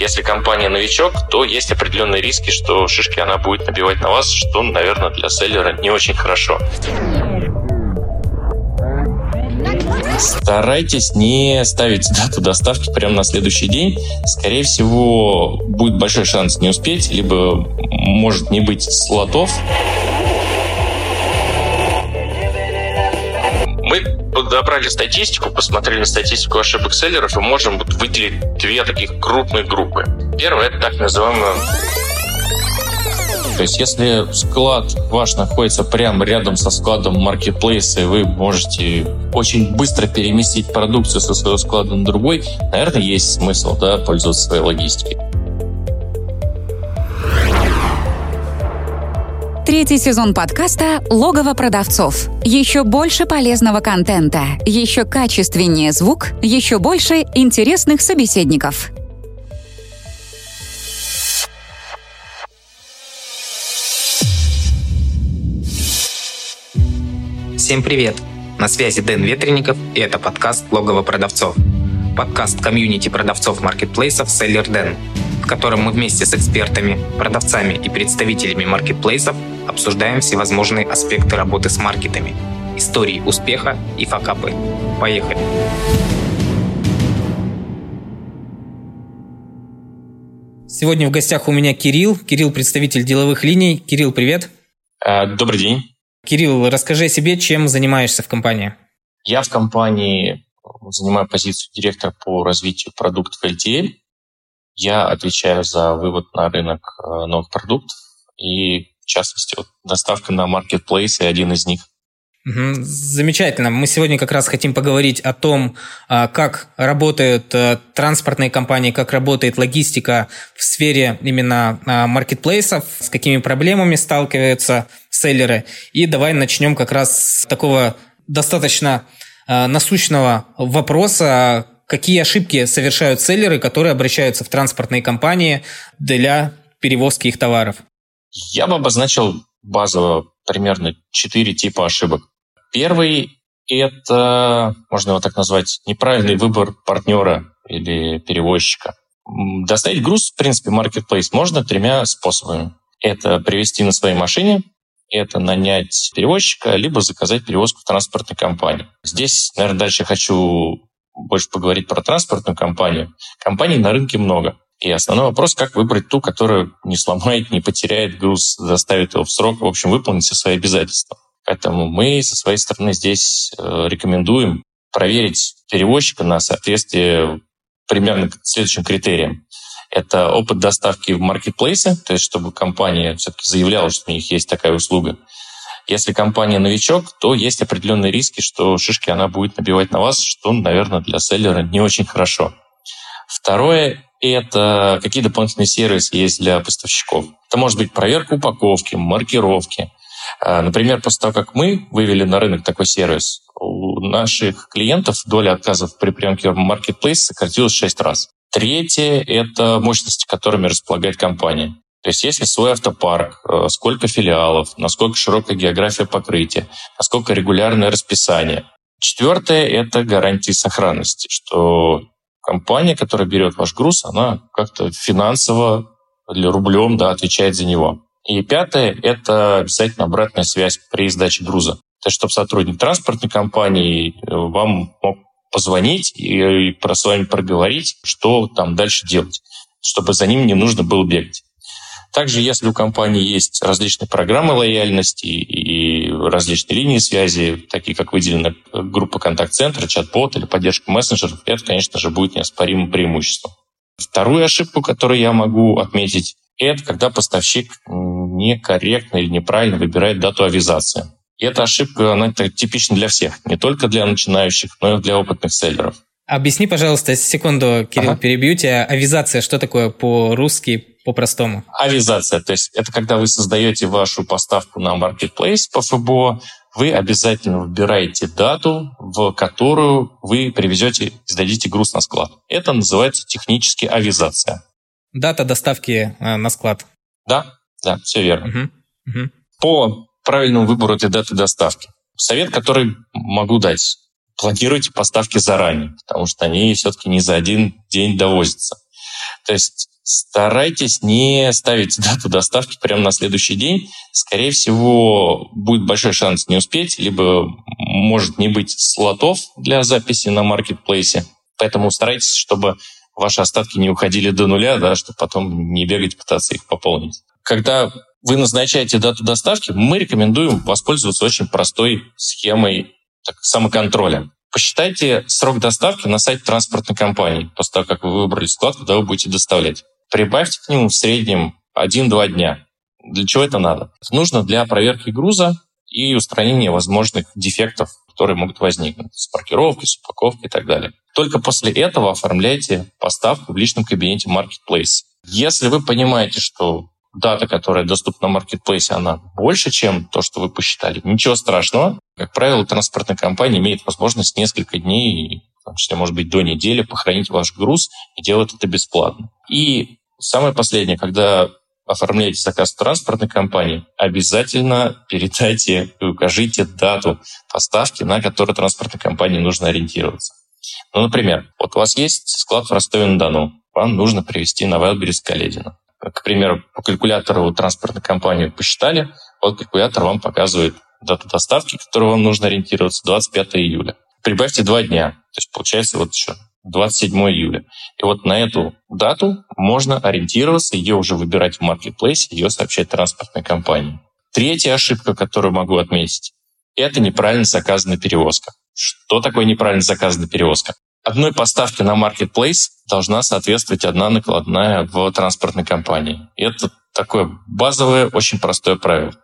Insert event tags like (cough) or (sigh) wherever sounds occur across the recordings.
Если компания новичок, то есть определенные риски, что шишки она будет набивать на вас, что, наверное, для селлера не очень хорошо. Старайтесь не ставить дату доставки прямо на следующий день. Скорее всего, будет большой шанс не успеть, либо может не быть слотов. Подобрали статистику, посмотрели статистику ошибок селлеров и можем выделить две таких крупных группы. Первая – это так называемая то есть, если склад ваш находится прямо рядом со складом маркетплейса, и вы можете очень быстро переместить продукцию со своего склада на другой, наверное, есть смысл да, пользоваться своей логистикой. Третий сезон подкаста «Логово продавцов». Еще больше полезного контента, еще качественнее звук, еще больше интересных собеседников. Всем привет! На связи Дэн Ветренников, и это подкаст «Логово продавцов». Подкаст комьюнити продавцов маркетплейсов «Селлер Дэн», котором мы вместе с экспертами, продавцами и представителями маркетплейсов обсуждаем всевозможные аспекты работы с маркетами, истории успеха и факапы. Поехали! Сегодня в гостях у меня Кирилл. Кирилл – представитель деловых линий. Кирилл, привет. Э, добрый день. Кирилл, расскажи о себе, чем занимаешься в компании. Я в компании занимаю позицию директора по развитию продуктов LTL. Я отвечаю за вывод на рынок э, новых продуктов и, в частности, вот, доставка на маркетплейс и один из них. Замечательно. Мы сегодня как раз хотим поговорить о том, а, как работают э, транспортные компании, как работает логистика в сфере именно а, маркетплейсов, с какими проблемами сталкиваются селлеры. И давай начнем как раз с такого достаточно а, насущного вопроса, какие ошибки совершают селлеры, которые обращаются в транспортные компании для перевозки их товаров. Я бы обозначил базово примерно четыре типа ошибок. Первый – это, можно его так назвать, неправильный выбор партнера или перевозчика. Доставить груз, в принципе, marketplace можно тремя способами. Это привезти на своей машине, это нанять перевозчика, либо заказать перевозку в транспортной компании. Здесь, наверное, дальше хочу больше поговорить про транспортную компанию. Компаний на рынке много. И основной вопрос, как выбрать ту, которая не сломает, не потеряет груз, доставит его в срок, в общем, выполнить все свои обязательства. Поэтому мы со своей стороны здесь э, рекомендуем проверить перевозчика на соответствие примерно следующим критериям. Это опыт доставки в маркетплейсе, то есть чтобы компания все-таки заявляла, что у них есть такая услуга. Если компания новичок, то есть определенные риски, что шишки она будет набивать на вас, что, наверное, для селлера не очень хорошо. Второе – это какие дополнительные сервисы есть для поставщиков. Это может быть проверка упаковки, маркировки, а, например, после того, как мы вывели на рынок такой сервис, у наших клиентов доля отказов при приемке в Marketplace сократилась в 6 раз. Третье – это мощности, которыми располагает компания. То есть если свой автопарк, э, сколько филиалов, насколько широкая география покрытия, насколько регулярное расписание. Четвертое – это гарантии сохранности, что компания, которая берет ваш груз, она как-то финансово или рублем да, отвечает за него. И пятое – это обязательно обратная связь при сдаче груза. То есть, чтобы сотрудник транспортной компании э, вам мог позвонить и про с вами проговорить, что там дальше делать, чтобы за ним не нужно было бегать. Также, если у компании есть различные программы лояльности и различные линии связи, такие как выделена группа контакт-центра, чат-бот или поддержка мессенджеров, это, конечно же, будет неоспоримым преимуществом. Вторую ошибку, которую я могу отметить, это когда поставщик некорректно или неправильно выбирает дату авизации. И эта ошибка, она типична для всех, не только для начинающих, но и для опытных селлеров. Объясни, пожалуйста, секунду, Кирилл, ага. перебью тебя. Авизация, что такое по-русски, по-простому? Авизация, то есть это когда вы создаете вашу поставку на Marketplace по ФБО, вы обязательно выбираете дату, в которую вы привезете сдадите груз на склад. Это называется технически авизация. Дата доставки э, на склад. Да, да, все верно. Угу. Угу. По правильному выбору этой даты доставки. Совет, который могу дать. Планируйте поставки заранее, потому что они все-таки не за один день довозятся. То есть старайтесь не ставить (laughs) дату доставки прямо на следующий день. Скорее всего, будет большой шанс не успеть, либо может не быть слотов для записи на маркетплейсе. Поэтому старайтесь, чтобы ваши остатки не уходили до нуля, да, чтобы потом не бегать, пытаться их пополнить. Когда вы назначаете дату доставки, мы рекомендуем воспользоваться очень простой схемой так, самоконтроля. Посчитайте срок доставки на сайте транспортной компании, после того, как вы выбрали склад, куда вы будете доставлять. Прибавьте к нему в среднем 1-2 дня. Для чего это надо? Это нужно для проверки груза и устранения возможных дефектов, которые могут возникнуть с маркировкой, с упаковкой и так далее. Только после этого оформляйте поставку в личном кабинете Marketplace. Если вы понимаете, что дата, которая доступна на маркетплейсе, она больше, чем то, что вы посчитали. Ничего страшного. Как правило, транспортная компания имеет возможность несколько дней, в том числе, может быть, до недели, похоронить ваш груз и делать это бесплатно. И самое последнее, когда оформляете заказ транспортной компании, обязательно передайте и укажите дату поставки, на которую транспортной компании нужно ориентироваться. Ну, например, вот у вас есть склад в Ростове-на-Дону, вам нужно привезти на Вайлдберрис Каледина к примеру, по калькулятору транспортной компании посчитали, вот калькулятор вам показывает дату доставки, которую вам нужно ориентироваться, 25 июля. Прибавьте два дня, то есть получается вот еще 27 июля. И вот на эту дату можно ориентироваться, ее уже выбирать в маркетплейсе, ее сообщать транспортной компании. Третья ошибка, которую могу отметить, это неправильно заказанная перевозка. Что такое неправильно заказанная перевозка? Одной поставке на marketplace должна соответствовать одна накладная в транспортной компании. Это такое базовое, очень простое правило.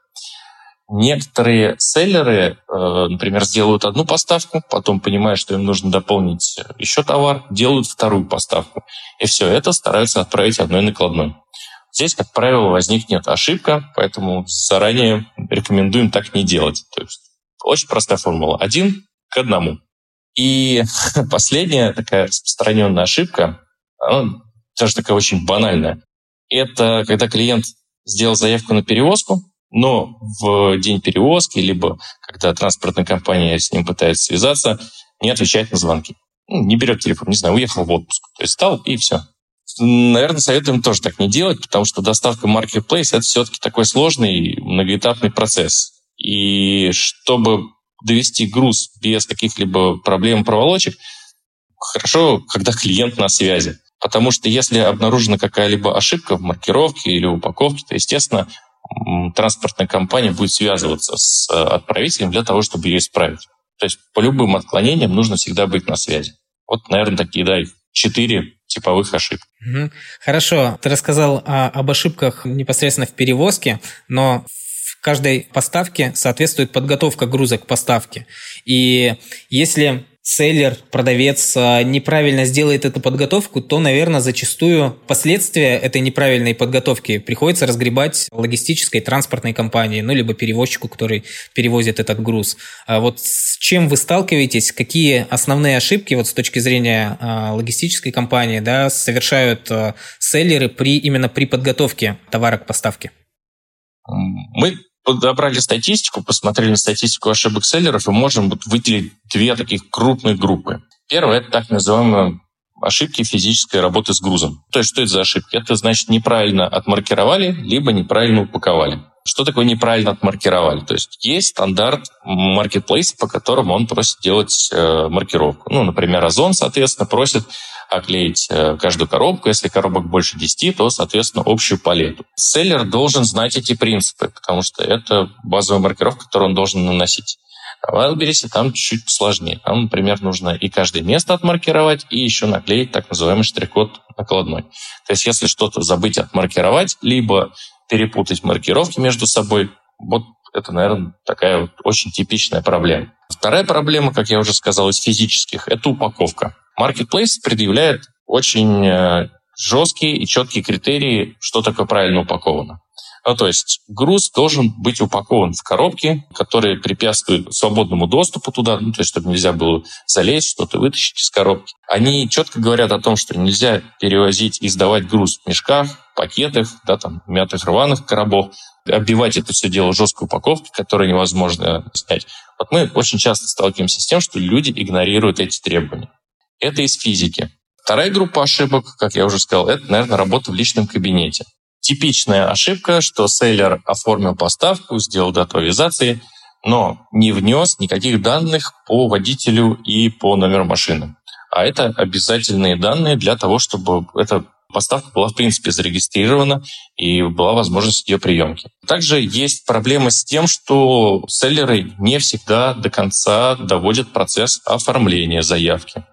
Некоторые селлеры, э, например, сделают одну поставку, потом понимая, что им нужно дополнить еще товар, делают вторую поставку. И все это стараются отправить одной накладной. Здесь, как правило, возникнет ошибка, поэтому заранее рекомендуем так не делать. То есть очень простая формула. Один к одному. И (laughs) последняя такая распространенная ошибка, она тоже такая очень банальная, это когда клиент сделал заявку на перевозку, но в день перевозки, либо когда транспортная компания с ним пытается связаться, не отвечает на звонки. Ну, не берет телефон, не знаю, уехал в отпуск. То есть стал и все. Наверное, советуем тоже так не делать, потому что доставка Marketplace — это все-таки такой сложный многоэтапный процесс. И чтобы довести груз без каких-либо проблем проволочек, хорошо, когда клиент на связи. Потому что если обнаружена какая-либо ошибка в маркировке или упаковке, то, естественно, транспортная компания будет связываться с э, отправителем для того, чтобы ее исправить. То есть по любым отклонениям нужно всегда быть на связи. Вот, наверное, такие, да, четыре типовых ошибок. Хорошо, ты рассказал о, об ошибках непосредственно в перевозке, но каждой поставке соответствует подготовка груза к поставке. И если селлер, продавец а, неправильно сделает эту подготовку, то, наверное, зачастую последствия этой неправильной подготовки приходится разгребать логистической транспортной компании, ну, либо перевозчику, который перевозит этот груз. А вот с чем вы сталкиваетесь, какие основные ошибки вот с точки зрения а, логистической компании да, совершают селлеры при, именно при подготовке товара к поставке? Мы подобрали статистику, посмотрели на статистику ошибок селлеров и можем вот выделить две таких крупных группы. Первое – это так называемые ошибки физической работы с грузом. То есть что это за ошибки? Это значит неправильно отмаркировали, либо неправильно упаковали. Что такое неправильно отмаркировали? То есть есть стандарт маркетплейса, по которому он просит делать э, маркировку. Ну, например, Озон, соответственно, просит оклеить э, каждую коробку. Если коробок больше 10, то, соответственно, общую палету. Селлер должен знать эти принципы, потому что это базовая маркировка, которую он должен наносить. А в Wildberries там чуть-чуть сложнее. Там, например, нужно и каждое место отмаркировать, и еще наклеить так называемый штрих-код накладной. То есть если что-то забыть отмаркировать, либо перепутать маркировки между собой, вот это, наверное, такая вот очень типичная проблема. Вторая проблема, как я уже сказал, из физических, это упаковка. Marketplace предъявляет очень э, жесткие и четкие критерии, что такое правильно упаковано. Ну, то есть груз должен быть упакован в коробке, которые препятствуют свободному доступу туда, ну, то есть чтобы нельзя было залезть, что-то вытащить из коробки. Они четко говорят о том, что нельзя перевозить и сдавать груз в мешках, пакетах, да, там, мятых рваных коробов, оббивать это все дело жесткой упаковки, которую невозможно снять. Вот мы очень часто сталкиваемся с тем, что люди игнорируют эти требования. Это из физики. Вторая группа ошибок, как я уже сказал, это, наверное, работа в личном кабинете. Типичная ошибка, что селлер оформил поставку, сделал дату авизации, но не внес никаких данных по водителю и по номеру машины. А это обязательные данные для того, чтобы эта поставка была, в принципе, зарегистрирована и была возможность ее приемки. Также есть проблемы с тем, что селлеры не всегда до конца доводят процесс оформления заявки.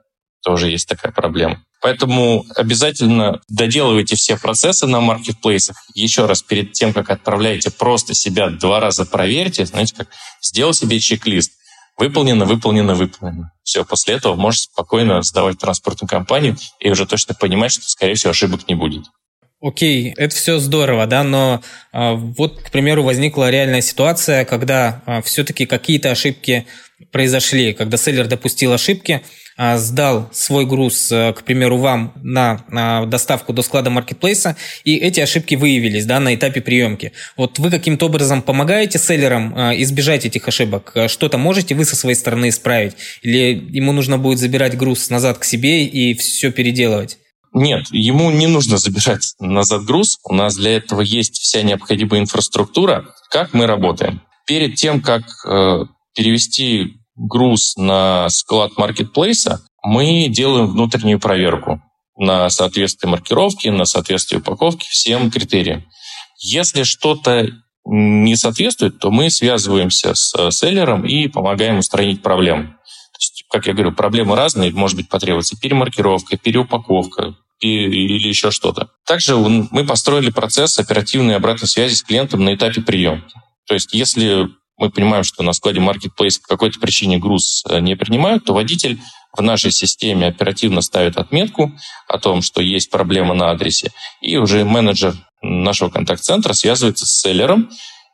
Тоже есть такая проблема. Поэтому обязательно доделывайте все процессы на маркетплейсах. Еще раз, перед тем, как отправляете, просто себя два раза проверьте. Знаете, как сделал себе чек-лист. Выполнено, выполнено, выполнено. Все, после этого можете спокойно сдавать транспортную компанию и уже точно понимать, что, скорее всего, ошибок не будет. Окей, это все здорово, да, но э, вот, к примеру, возникла реальная ситуация, когда э, все-таки какие-то ошибки произошли, когда селлер допустил ошибки, а, сдал свой груз, к примеру, вам на доставку до склада маркетплейса, и эти ошибки выявились да, на этапе приемки. Вот вы каким-то образом помогаете селлерам а, избежать этих ошибок? Что-то можете вы со своей стороны исправить? Или ему нужно будет забирать груз назад к себе и все переделывать? Нет, ему не нужно забирать назад груз. У нас для этого есть вся необходимая инфраструктура. Как мы работаем? Перед тем, как э, перевести груз на склад маркетплейса, мы делаем внутреннюю проверку на соответствие маркировки, на соответствие упаковки всем критериям. Если что-то не соответствует, то мы связываемся с селлером и помогаем устранить проблему. Как я говорю, проблемы разные, может быть потребуется перемаркировка, переупаковка или еще что-то. Также мы построили процесс оперативной обратной связи с клиентом на этапе приемки. То есть, если мы понимаем, что на складе Marketplace по какой-то причине груз э, не принимают, то водитель в нашей системе оперативно ставит отметку о том, что есть проблема на адресе, и уже менеджер нашего контакт-центра связывается с селлером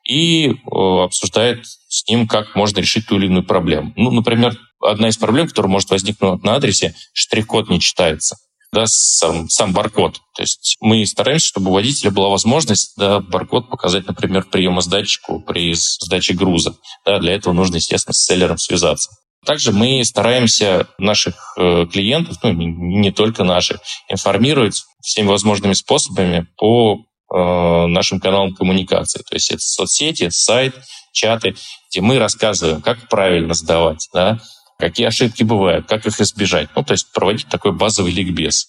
и обсуждает с ним, как можно решить ту или иную проблему. Ну, например, одна из проблем, которая может возникнуть на адресе, штрих-код не читается да, сам, сам баркод. То есть мы стараемся, чтобы у водителя была возможность да, баркод показать, например, приемосдатчику при сдаче груза. Да, для этого нужно, естественно, с селлером связаться. Также мы стараемся наших э, клиентов, ну не, только наших, информировать всеми возможными способами по э, нашим каналам коммуникации. То есть это соцсети, сайт, чаты, где мы рассказываем, как правильно сдавать, да, какие ошибки бывают, как их избежать. Ну, то есть проводить такой базовый ликбез.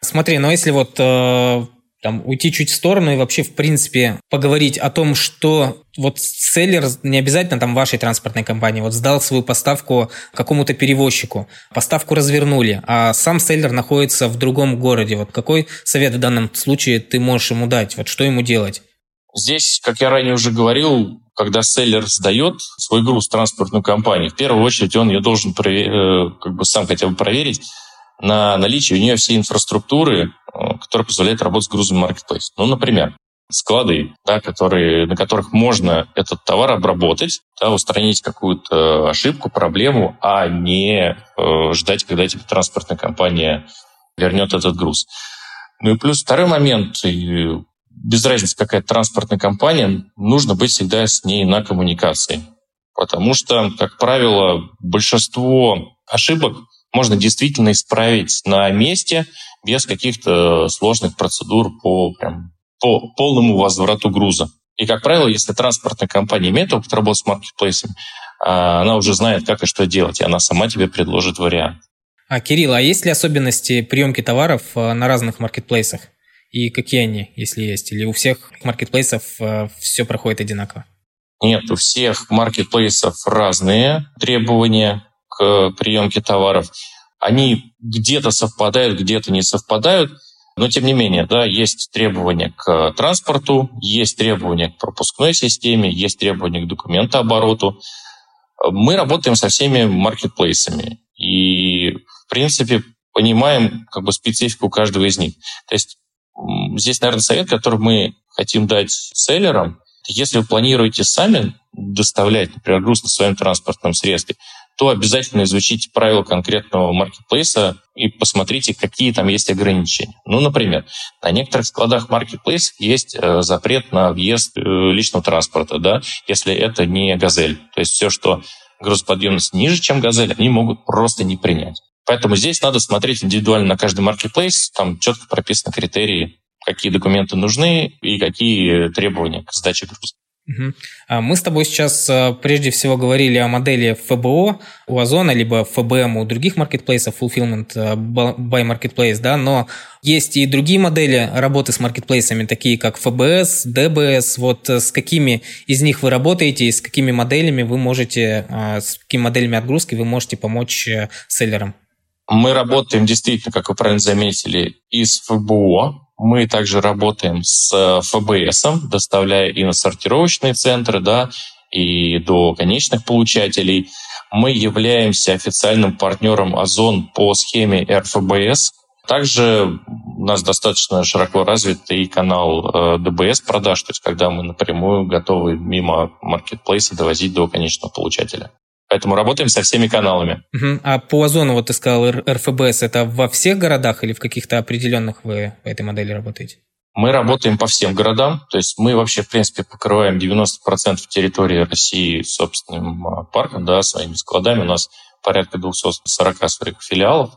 Смотри, но если вот э, там уйти чуть в сторону и вообще, в принципе, поговорить о том, что вот селлер, не обязательно там вашей транспортной компании, вот сдал свою поставку какому-то перевозчику, поставку развернули, а сам селлер находится в другом городе. Вот какой совет в данном случае ты можешь ему дать? Вот что ему делать? Здесь, как я ранее уже говорил, когда селлер сдает свой груз в транспортную компанию, в первую очередь он ее должен э, как бы сам хотя бы проверить на наличие у нее всей инфраструктуры, э, которая позволяет работать с грузом маркетплейс. Ну, например, склады, да, которые, на которых можно этот товар обработать, да, устранить какую-то ошибку, проблему, а не э, ждать, когда тебе транспортная компания вернет этот груз. Ну и плюс второй момент, без разницы, какая транспортная компания, нужно быть всегда с ней на коммуникации. Потому что, как правило, большинство ошибок можно действительно исправить на месте без каких-то сложных процедур по, прям, по полному возврату груза. И, как правило, если транспортная компания имеет опыт работы с маркетплейсами, а, она уже знает, как и что делать, и она сама тебе предложит вариант. А, Кирилл, а есть ли особенности приемки товаров а, на разных маркетплейсах? И какие они, если есть? Или у всех маркетплейсов э, все проходит одинаково? Нет, у всех маркетплейсов разные требования к приемке товаров. Они где-то совпадают, где-то не совпадают. Но тем не менее, да, есть требования к транспорту, есть требования к пропускной системе, есть требования к документообороту. Мы работаем со всеми маркетплейсами и, в принципе, понимаем как бы специфику каждого из них. То есть Здесь, наверное, совет, который мы хотим дать селлерам, если вы планируете сами доставлять, например, груз на своем транспортном средстве, то обязательно изучите правила конкретного маркетплейса и посмотрите, какие там есть ограничения. Ну, например, на некоторых складах маркетплейс есть э, запрет на въезд э, личного транспорта, да, если это не «Газель». То есть все, что грузоподъемность ниже, чем «Газель», они могут просто не принять. Поэтому здесь надо смотреть индивидуально на каждый маркетплейс, там четко прописаны критерии, какие документы нужны и какие требования к сдаче груза. Угу. Мы с тобой сейчас э, прежде всего говорили о модели ФБО у Озона, либо ФБМ у других маркетплейсов, Fulfillment э, by Marketplace, да, но есть и другие модели работы с маркетплейсами, такие как ФБС, ДБС. Вот э, с какими из них вы работаете и с какими моделями вы можете, с какими моделями отгрузки вы можете помочь селлерам? Мы работаем действительно, как вы правильно заметили, и с ФБО, мы также работаем с э, ФБС, доставляя и на сортировочные центры, да, и до конечных получателей. Мы являемся официальным партнером Озон по схеме РФБС. Также у нас достаточно широко развитый канал э, ДБС продаж, то есть когда мы напрямую готовы мимо маркетплейса довозить до конечного получателя. Поэтому работаем со всеми каналами. Угу. А по озону, вот ты сказал, РФБС, это во всех городах или в каких-то определенных вы по этой модели работаете? Мы работаем по всем городам, то есть мы вообще, в принципе, покрываем 90% территории России собственным а, парком, да, своими складами. У нас порядка 240 своих филиалов,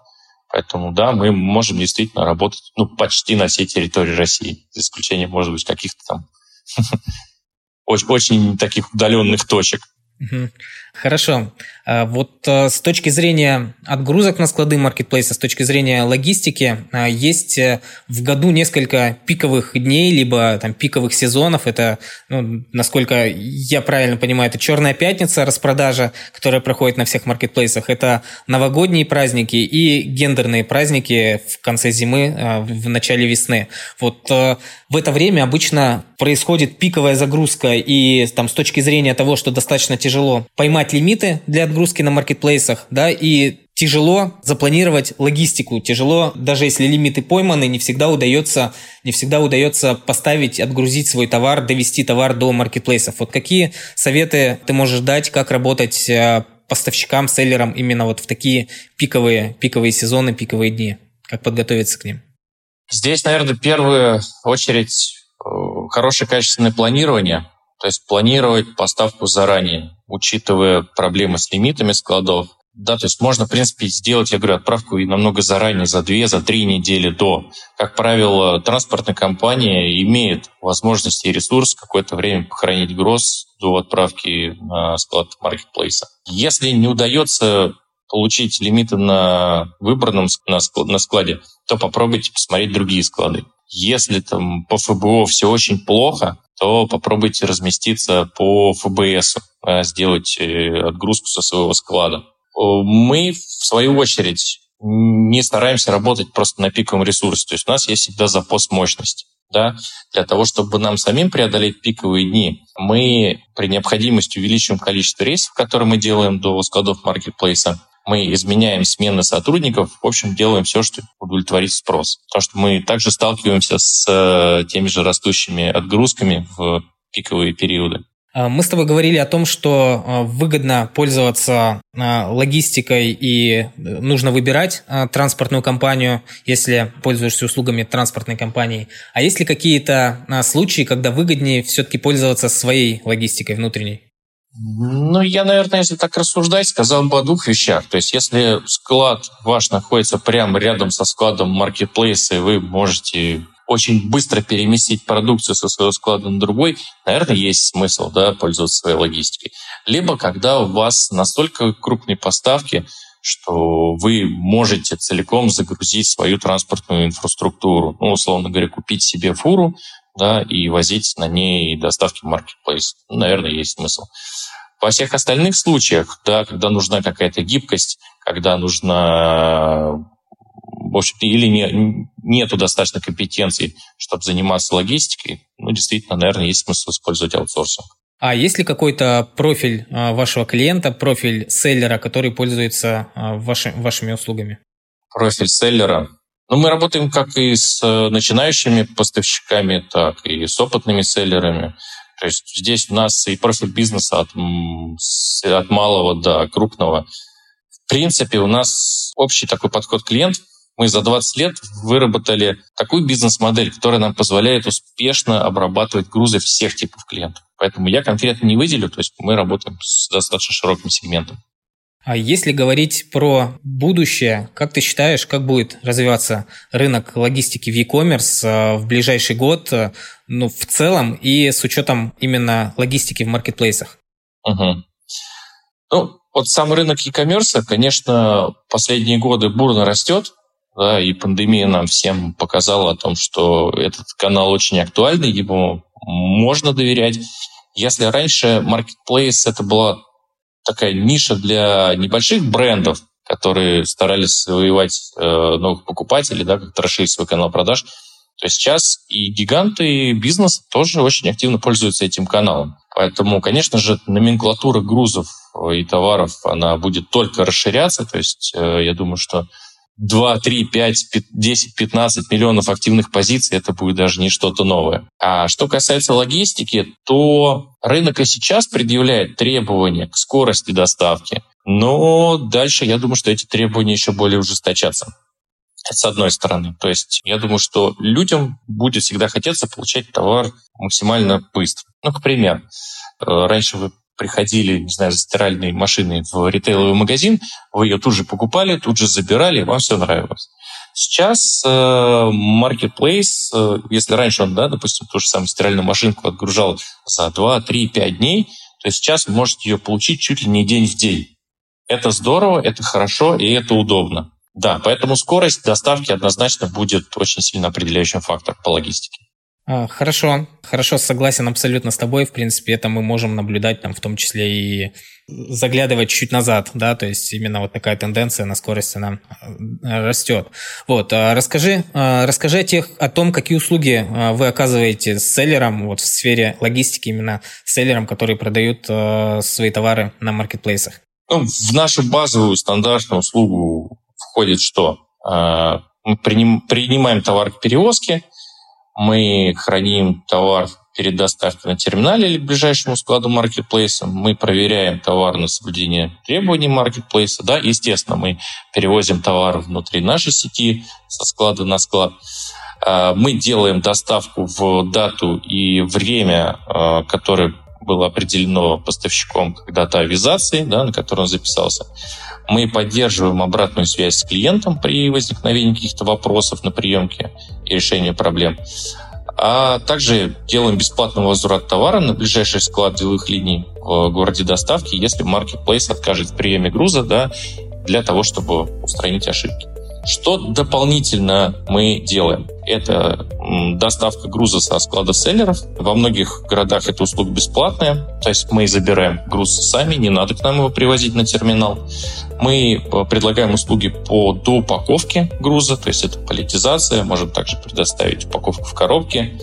поэтому, да, мы можем действительно работать ну, почти на всей территории России, за исключением, может быть, каких-то там (laughs) очень, очень таких удаленных точек. Хорошо. А вот э, с точки зрения отгрузок на склады маркетплейса, с точки зрения логистики, а, есть э, в году несколько пиковых дней, либо там пиковых сезонов. Это, ну, насколько я правильно понимаю, это Черная пятница, распродажа, которая проходит на всех маркетплейсах. Это новогодние праздники и гендерные праздники в конце зимы, а, в начале весны. Вот э, в это время обычно происходит пиковая загрузка, и там с точки зрения того, что достаточно тяжело поймать лимиты для отгрузки на маркетплейсах, да, и тяжело запланировать логистику, тяжело, даже если лимиты пойманы, не всегда удается, не всегда удается поставить, отгрузить свой товар, довести товар до маркетплейсов. Вот какие советы ты можешь дать, как работать э, поставщикам, селлерам именно вот в такие пиковые, пиковые сезоны, пиковые дни? Как подготовиться к ним? Здесь, наверное, в первую очередь э, хорошее качественное планирование, то есть планировать поставку заранее, учитывая проблемы с лимитами складов. Да, то есть можно, в принципе, сделать, я говорю, отправку и намного заранее, за две, за три недели до. Как правило, транспортная компания имеет возможность и ресурс какое-то время похоронить груз до отправки на склад маркетплейса. Если не удается получить лимиты на выбранном на складе, то попробуйте посмотреть другие склады. Если там по ФБО все очень плохо, то попробуйте разместиться по ФБС, э, сделать э, отгрузку со своего склада. Мы, в свою очередь, не стараемся работать просто на пиковом ресурсе. То есть у нас есть всегда запас мощности. Да? Для того, чтобы нам самим преодолеть пиковые дни, мы при необходимости увеличиваем количество рейсов, которые мы делаем до складов маркетплейса, мы изменяем смены сотрудников, в общем, делаем все, что удовлетворит спрос. Потому что мы также сталкиваемся с э, теми же растущими отгрузками в пиковые периоды. А, мы с тобой говорили о том, что а, выгодно пользоваться а, логистикой и нужно выбирать транспортную компанию, если пользуешься услугами транспортной компании. А есть ли какие-то случаи, когда выгоднее все-таки пользоваться своей логистикой внутренней? Ну, я, наверное, если так рассуждать, сказал бы о двух вещах. То есть, если склад ваш находится прямо рядом со складом маркетплейса, и вы можете очень быстро переместить продукцию со своего склада на другой, наверное, есть смысл да, пользоваться своей логистикой. Либо когда у вас настолько крупные поставки, что вы можете целиком загрузить свою транспортную инфраструктуру. Ну, условно говоря, купить себе фуру, да, и возить на ней доставки в маркетплейс. Ну, наверное, есть смысл. Во всех остальных случаях, да, когда нужна какая-то гибкость, когда нужна в общем или не, нету достаточно компетенций, чтобы заниматься логистикой, ну, действительно, наверное, есть смысл использовать аутсорсинг. А есть ли какой-то профиль а, вашего клиента, профиль селлера, который пользуется а, ваши, вашими услугами? Профиль селлера. Ну, мы работаем как и с э, начинающими поставщиками, так и с опытными селлерами. То есть здесь у нас и профиль бизнеса от, от малого до крупного. В принципе, у нас общий такой подход клиент. Мы за 20 лет выработали такую бизнес-модель, которая нам позволяет успешно обрабатывать грузы всех типов клиентов. Поэтому я конкретно не выделю, то есть мы работаем с достаточно широким сегментом. А если говорить про будущее, как ты считаешь, как будет развиваться рынок логистики в e-commerce э, в ближайший год, э, ну, в целом, и с учетом именно логистики в маркетплейсах? Угу. Ну, вот сам рынок e-commerce, конечно, последние годы бурно растет, да, и пандемия нам всем показала о том, что этот канал очень актуальный, ему можно доверять. Если раньше Marketplace это была такая ниша для небольших брендов, которые старались завоевать э, новых покупателей, да, как-то расширить свой канал продаж, то сейчас и гиганты бизнеса тоже очень активно пользуются этим каналом. Поэтому, конечно же, номенклатура грузов и товаров, она будет только расширяться. То есть э, я думаю, что 2, 3, 5, 10, 15 миллионов активных позиций, это будет даже не что-то новое. А что касается логистики, то рынок и сейчас предъявляет требования к скорости доставки, но дальше я думаю, что эти требования еще более ужесточатся. Это с одной стороны. То есть я думаю, что людям будет всегда хотеться получать товар максимально быстро. Ну, к примеру, э, раньше вы приходили, не знаю, за стиральной машиной в ритейловый магазин, вы ее тут же покупали, тут же забирали, вам все нравилось. Сейчас э, Marketplace, э, если раньше он, да, допустим, ту же самую стиральную машинку отгружал за 2, 3, 5 дней, то сейчас вы можете ее получить чуть ли не день в день. Это здорово, это хорошо и это удобно. Да, поэтому скорость доставки однозначно будет очень сильно определяющим фактором по логистике. А, хорошо, хорошо, согласен абсолютно с тобой. В принципе, это мы можем наблюдать там в том числе и заглядывать чуть назад, да, то есть именно вот такая тенденция на скорости она э, растет. Вот, а расскажи, а, расскажи о, тех, о том, какие услуги вы оказываете с селлером вот в сфере логистики, именно селлерам, которые продают свои товары на маркетплейсах. Ну, в нашу базовую стандартную услугу входит что? Мы принимаем товар к перевозке, мы храним товар перед доставкой на терминале или к ближайшему складу маркетплейса. Мы проверяем товар на соблюдение требований маркетплейса. Да, естественно, мы перевозим товар внутри нашей сети со склада на склад. А, мы делаем доставку в дату и время, а, которое было определено поставщиком когда то авизации, да, на котором он записался. Мы поддерживаем обратную связь с клиентом при возникновении каких-то вопросов на приемке и решении проблем. А также делаем бесплатный возврат товара на ближайший склад деловых линий в городе доставки, если Marketplace откажет в приеме груза да, для того, чтобы устранить ошибки. Что дополнительно мы делаем? Это доставка груза со склада селлеров. Во многих городах эта услуга бесплатная, то есть мы забираем груз сами, не надо к нам его привозить на терминал. Мы э, предлагаем услуги по доупаковке груза, то есть это политизация, можем также предоставить упаковку в коробке.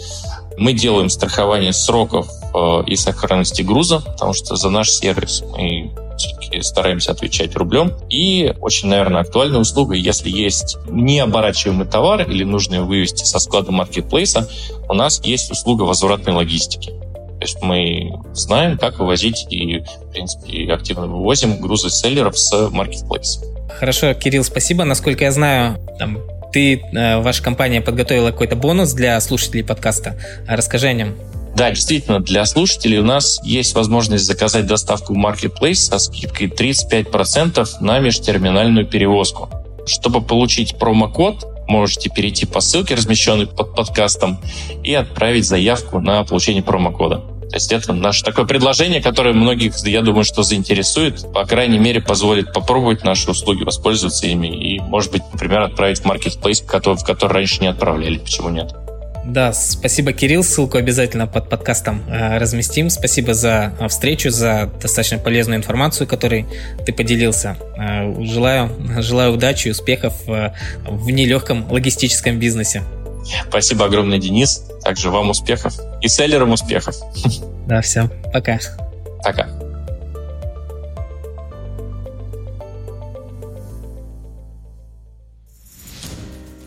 Мы делаем страхование сроков э, и сохранности груза, потому что за наш сервис мы все-таки стараемся отвечать рублем. И очень, наверное, актуальная услуга, если есть необорачиваемый товар или нужно его вывести со склада маркетплейса, у нас есть услуга возвратной логистики. То есть мы знаем, как вывозить и, в принципе, активно вывозим грузы селлеров с маркетплейса. Хорошо, Кирилл, спасибо. Насколько я знаю, там, ты, э, ваша компания подготовила какой-то бонус для слушателей подкаста. Расскажи о нем. Да, действительно, для слушателей у нас есть возможность заказать доставку в Marketplace со скидкой 35% на межтерминальную перевозку. Чтобы получить промокод, можете перейти по ссылке, размещенной под подкастом, и отправить заявку на получение промокода. То есть это наше такое предложение, которое многих, я думаю, что заинтересует, по крайней мере, позволит попробовать наши услуги, воспользоваться ими и, может быть, например, отправить в маркетплейс, в который раньше не отправляли. Почему нет? Да, спасибо, Кирилл. Ссылку обязательно под подкастом э, разместим. Спасибо за э, встречу, за достаточно полезную информацию, которой ты поделился. Э, желаю, желаю удачи и успехов э, в нелегком логистическом бизнесе. Спасибо огромное, Денис. Также вам успехов и селлерам успехов. Да, все. Пока. Пока.